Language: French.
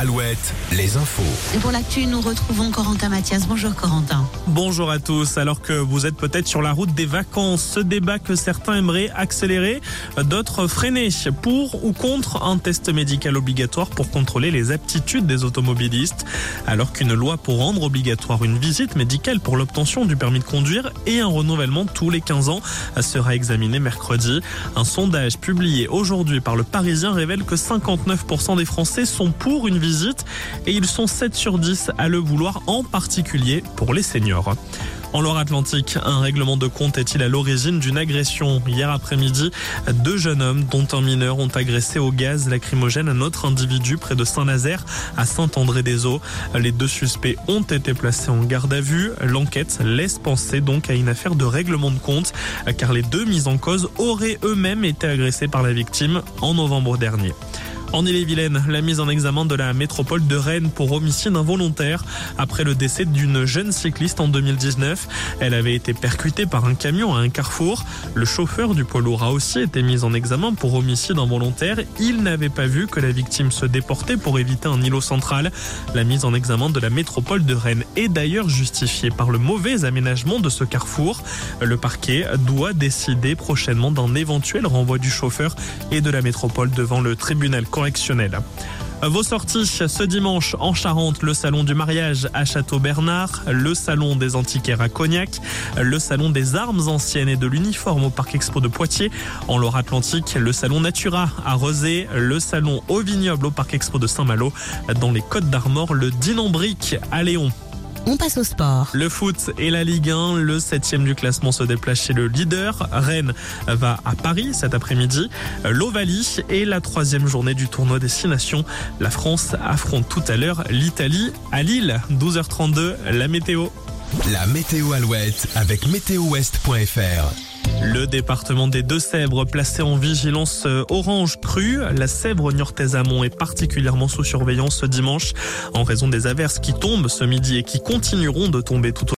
Alouette, les infos. Et pour l'actu, nous retrouvons Corentin Mathias. Bonjour Corentin. Bonjour à tous. Alors que vous êtes peut-être sur la route des vacances, ce débat que certains aimeraient accélérer, d'autres freiner. Pour ou contre un test médical obligatoire pour contrôler les aptitudes des automobilistes? Alors qu'une loi pour rendre obligatoire une visite médicale pour l'obtention du permis de conduire et un renouvellement tous les 15 ans sera examiné mercredi. Un sondage publié aujourd'hui par le Parisien révèle que 59% des Français sont pour une visite et ils sont 7 sur 10 à le vouloir, en particulier pour les seniors. En Loire-Atlantique, un règlement de compte est-il à l'origine d'une agression Hier après-midi, deux jeunes hommes, dont un mineur, ont agressé au gaz lacrymogène un autre individu près de Saint-Nazaire, à Saint-André-des-Eaux. Les deux suspects ont été placés en garde à vue. L'enquête laisse penser donc à une affaire de règlement de compte, car les deux mis en cause auraient eux-mêmes été agressés par la victime en novembre dernier. En Ille-et-Vilaine, la mise en examen de la métropole de Rennes pour homicide involontaire après le décès d'une jeune cycliste en 2019. Elle avait été percutée par un camion à un carrefour. Le chauffeur du poids lourd a aussi été mis en examen pour homicide involontaire. Il n'avait pas vu que la victime se déportait pour éviter un îlot central. La mise en examen de la métropole de Rennes est d'ailleurs justifiée par le mauvais aménagement de ce carrefour. Le parquet doit décider prochainement d'un éventuel renvoi du chauffeur et de la métropole devant le tribunal Vos sorties ce dimanche en Charente, le salon du mariage à Château-Bernard, le salon des antiquaires à Cognac, le salon des armes anciennes et de l'uniforme au Parc Expo de Poitiers, en Loire-Atlantique, le salon Natura à Rosé, le salon au vignoble au Parc Expo de Saint-Malo, dans les Côtes d'Armor, le Dinambrique à Léon. On passe au sport. Le foot et la Ligue 1, le septième du classement se déplace chez le leader. Rennes va à Paris cet après-midi. L'Ovalie est la troisième journée du tournoi des Six Nations. La France affronte tout à l'heure l'Italie à Lille. 12h32, la météo. La météo Alouette avec météowest.fr. Le département des Deux-Sèvres placé en vigilance orange crue. La Sèvre niortaise amont est particulièrement sous surveillance ce dimanche en raison des averses qui tombent ce midi et qui continueront de tomber tout au